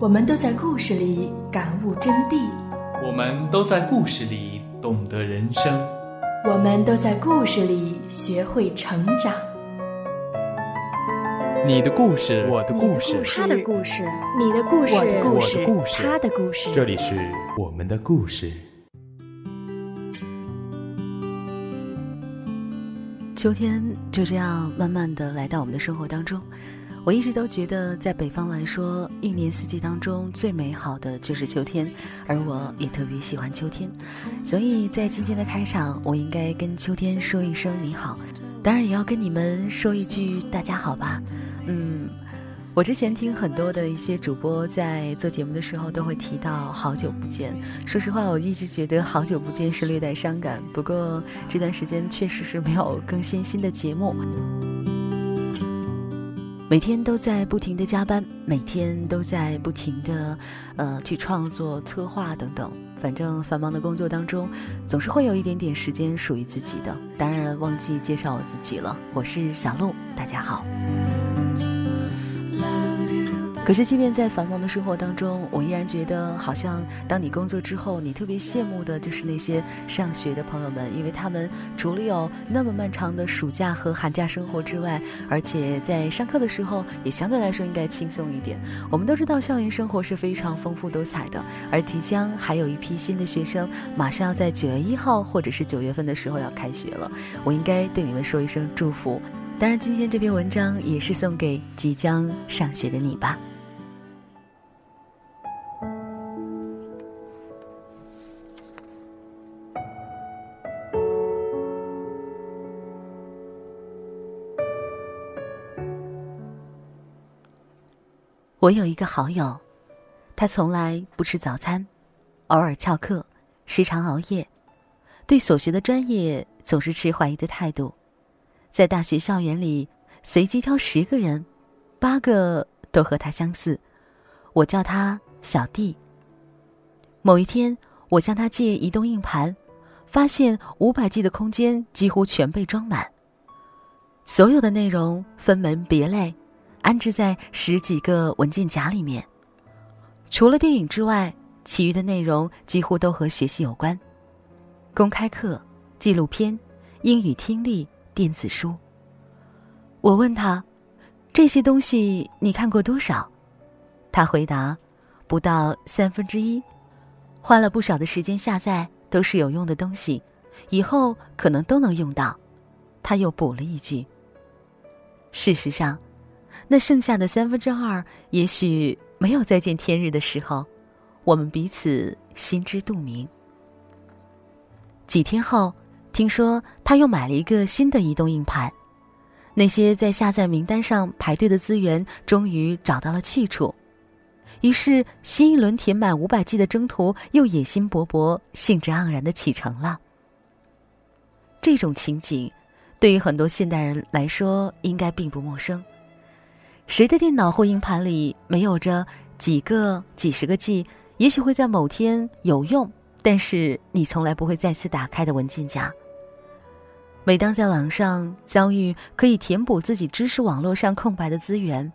我们都在故事里感悟真谛，我们都在故事里懂得人生，我们都在故事里学会成长。你的故事，我的故事，他的故事，你的故事，我的故事，故事他的故事。这里是我们的故事。秋天就这样慢慢的来到我们的生活当中。我一直都觉得，在北方来说，一年四季当中最美好的就是秋天，而我也特别喜欢秋天，所以在今天的开场，我应该跟秋天说一声你好，当然也要跟你们说一句大家好吧。嗯，我之前听很多的一些主播在做节目的时候都会提到好久不见，说实话，我一直觉得好久不见是略带伤感，不过这段时间确实是没有更新新的节目。每天都在不停的加班，每天都在不停的，呃，去创作、策划等等。反正繁忙的工作当中，总是会有一点点时间属于自己的。当然，忘记介绍我自己了，我是小鹿，大家好。可是，即便在繁忙的生活当中，我依然觉得，好像当你工作之后，你特别羡慕的就是那些上学的朋友们，因为他们除了有那么漫长的暑假和寒假生活之外，而且在上课的时候也相对来说应该轻松一点。我们都知道，校园生活是非常丰富多彩的，而即将还有一批新的学生，马上要在九月一号或者是九月份的时候要开学了，我应该对你们说一声祝福。当然，今天这篇文章也是送给即将上学的你吧。我有一个好友，他从来不吃早餐，偶尔翘课，时常熬夜，对所学的专业总是持怀疑的态度。在大学校园里，随机挑十个人，八个都和他相似。我叫他小弟。某一天，我向他借移动硬盘，发现五百 G 的空间几乎全被装满，所有的内容分门别类。安置在十几个文件夹里面，除了电影之外，其余的内容几乎都和学习有关：公开课、纪录片、英语听力、电子书。我问他：“这些东西你看过多少？”他回答：“不到三分之一。”花了不少的时间下载，都是有用的东西，以后可能都能用到。他又补了一句：“事实上。”那剩下的三分之二，也许没有再见天日的时候，我们彼此心知肚明。几天后，听说他又买了一个新的移动硬盘，那些在下载名单上排队的资源终于找到了去处，于是新一轮填满五百 G 的征途又野心勃勃、兴致盎然的启程了。这种情景，对于很多现代人来说，应该并不陌生。谁的电脑或硬盘里没有着几个、几十个 G，也许会在某天有用，但是你从来不会再次打开的文件夹？每当在网上遭遇可以填补自己知识网络上空白的资源，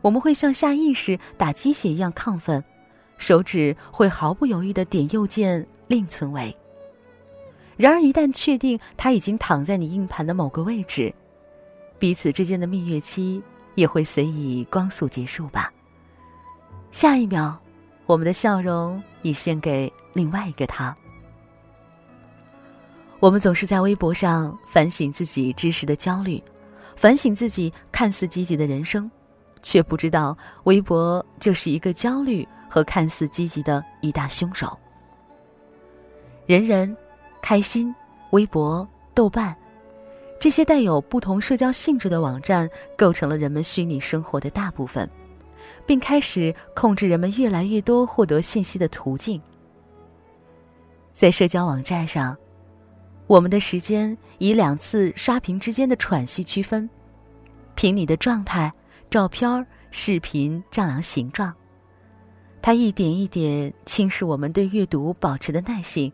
我们会像下意识打鸡血一样亢奋，手指会毫不犹豫地点右键另存为。然而，一旦确定它已经躺在你硬盘的某个位置，彼此之间的蜜月期。也会随以光速结束吧。下一秒，我们的笑容已献给另外一个他。我们总是在微博上反省自己知识的焦虑，反省自己看似积极的人生，却不知道微博就是一个焦虑和看似积极的一大凶手。人人，开心，微博，豆瓣。这些带有不同社交性质的网站构成了人们虚拟生活的大部分，并开始控制人们越来越多获得信息的途径。在社交网站上，我们的时间以两次刷屏之间的喘息区分，凭你的状态、照片、视频丈量形状。它一点一点侵蚀我们对阅读保持的耐性，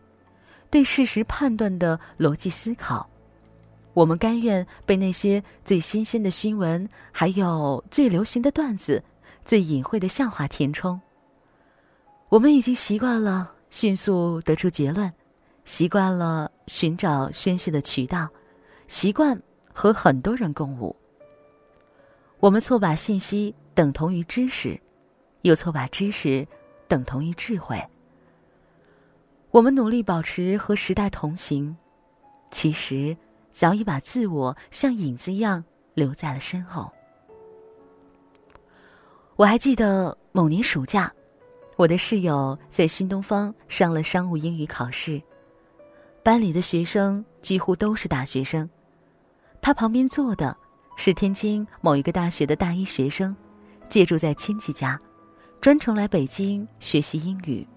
对事实判断的逻辑思考。我们甘愿被那些最新鲜的新闻，还有最流行的段子、最隐晦的笑话填充，我们已经习惯了迅速得出结论，习惯了寻找宣泄的渠道，习惯和很多人共舞。我们错把信息等同于知识，又错把知识等同于智慧。我们努力保持和时代同行，其实早已把自我像影子一样留在了身后。我还记得某年暑假，我的室友在新东方上了商务英语考试，班里的学生几乎都是大学生，他旁边坐的是天津某一个大学的大一学生，借住在亲戚家，专程来北京学习英语。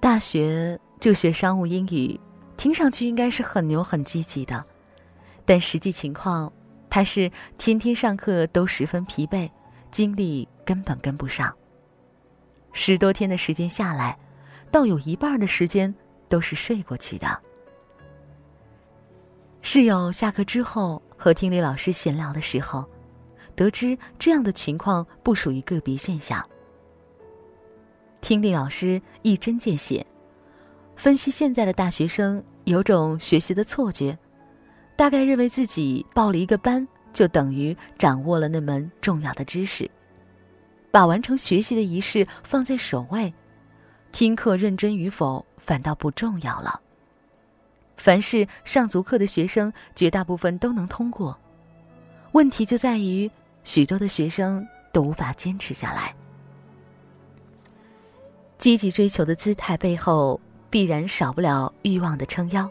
大学就学商务英语，听上去应该是很牛很积极的，但实际情况，他是天天上课都十分疲惫，精力根本跟不上。十多天的时间下来，倒有一半的时间都是睡过去的。室友下课之后和听力老师闲聊的时候，得知这样的情况不属于个别现象。听力老师一针见血，分析现在的大学生有种学习的错觉，大概认为自己报了一个班就等于掌握了那门重要的知识，把完成学习的仪式放在首位，听课认真与否反倒不重要了。凡是上足课的学生，绝大部分都能通过，问题就在于许多的学生都无法坚持下来。积极追求的姿态背后，必然少不了欲望的撑腰。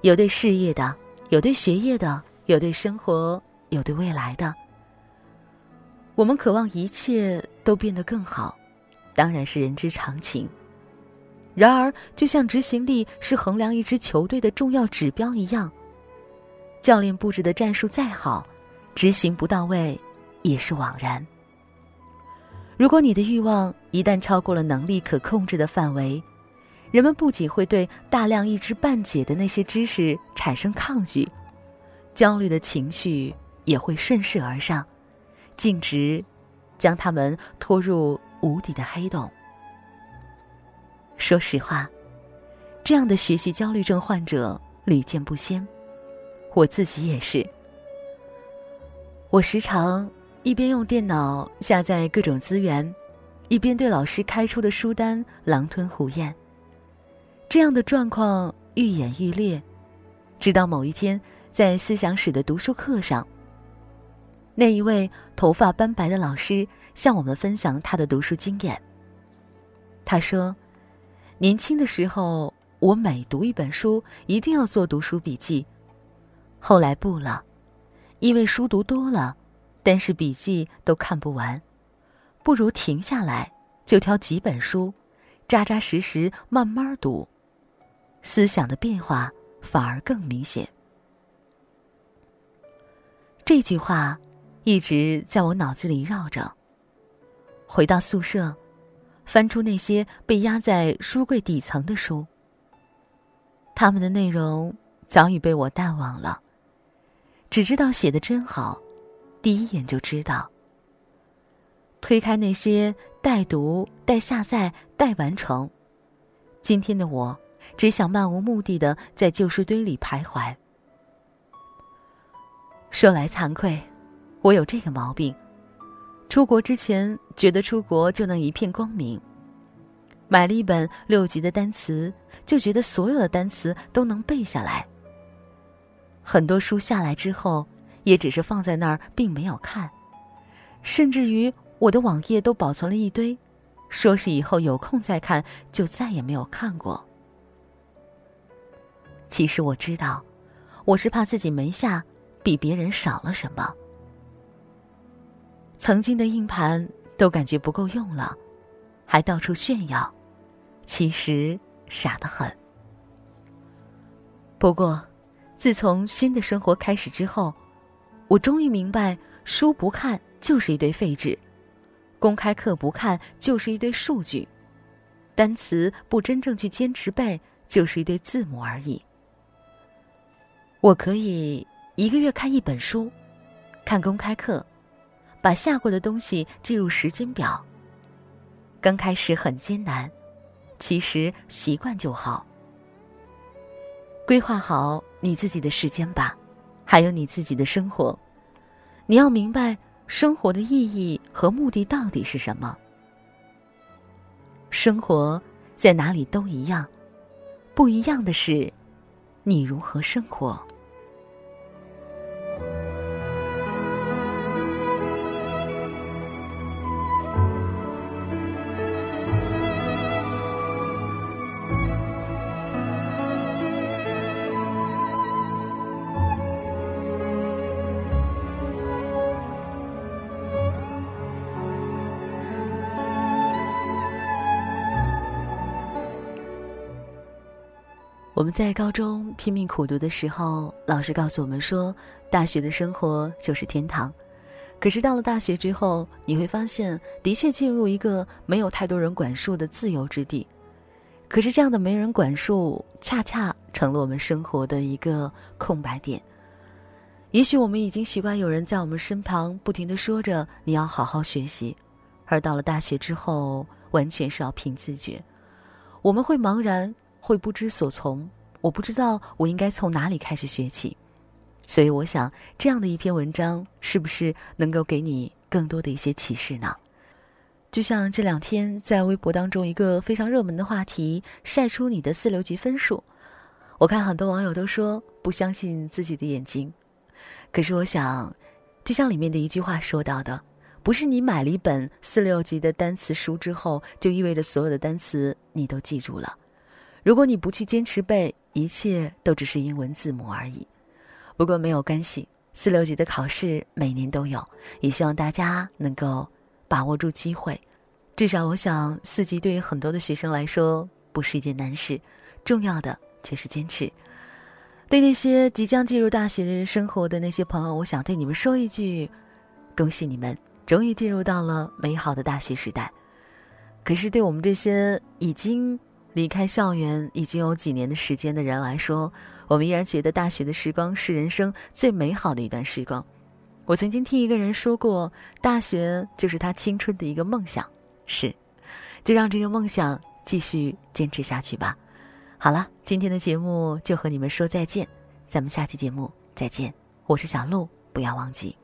有对事业的，有对学业的，有对生活，有对未来的。我们渴望一切都变得更好，当然是人之常情。然而，就像执行力是衡量一支球队的重要指标一样，教练布置的战术再好，执行不到位，也是枉然。如果你的欲望一旦超过了能力可控制的范围，人们不仅会对大量一知半解的那些知识产生抗拒，焦虑的情绪也会顺势而上，径直将他们拖入无底的黑洞。说实话，这样的学习焦虑症患者屡见不鲜，我自己也是。我时常。一边用电脑下载各种资源，一边对老师开出的书单狼吞虎咽。这样的状况愈演愈烈，直到某一天，在思想史的读书课上，那一位头发斑白的老师向我们分享他的读书经验。他说：“年轻的时候，我每读一本书一定要做读书笔记，后来不了，因为书读多了。”但是笔记都看不完，不如停下来，就挑几本书，扎扎实实慢慢读，思想的变化反而更明显。这句话一直在我脑子里绕着。回到宿舍，翻出那些被压在书柜底层的书，他们的内容早已被我淡忘了，只知道写的真好。第一眼就知道。推开那些待读、待下载、待完成，今天的我只想漫无目的的在旧书堆里徘徊。说来惭愧，我有这个毛病：出国之前觉得出国就能一片光明，买了一本六级的单词，就觉得所有的单词都能背下来。很多书下来之后。也只是放在那儿，并没有看，甚至于我的网页都保存了一堆，说是以后有空再看，就再也没有看过。其实我知道，我是怕自己没下，比别人少了什么。曾经的硬盘都感觉不够用了，还到处炫耀，其实傻得很。不过，自从新的生活开始之后。我终于明白，书不看就是一堆废纸，公开课不看就是一堆数据，单词不真正去坚持背就是一堆字母而已。我可以一个月看一本书，看公开课，把下过的东西记入时间表，刚开始很艰难，其实习惯就好。规划好你自己的时间吧，还有你自己的生活。你要明白生活的意义和目的到底是什么。生活在哪里都一样，不一样的是，你如何生活。我们在高中拼命苦读的时候，老师告诉我们说，大学的生活就是天堂。可是到了大学之后，你会发现，的确进入一个没有太多人管束的自由之地。可是这样的没人管束，恰恰成了我们生活的一个空白点。也许我们已经习惯有人在我们身旁不停的说着“你要好好学习”，而到了大学之后，完全是要凭自觉。我们会茫然。会不知所从，我不知道我应该从哪里开始学起，所以我想这样的一篇文章是不是能够给你更多的一些启示呢？就像这两天在微博当中一个非常热门的话题——晒出你的四六级分数，我看很多网友都说不相信自己的眼睛，可是我想，就像里面的一句话说到的，不是你买了一本四六级的单词书之后，就意味着所有的单词你都记住了。如果你不去坚持背，一切都只是英文字母而已。不过没有关系，四六级的考试每年都有，也希望大家能够把握住机会。至少我想，四级对于很多的学生来说不是一件难事，重要的就是坚持。对那些即将进入大学生活的那些朋友，我想对你们说一句：恭喜你们，终于进入到了美好的大学时代。可是对我们这些已经……离开校园已经有几年的时间的人来说，我们依然觉得大学的时光是人生最美好的一段时光。我曾经听一个人说过，大学就是他青春的一个梦想。是，就让这个梦想继续坚持下去吧。好了，今天的节目就和你们说再见，咱们下期节目再见。我是小鹿，不要忘记。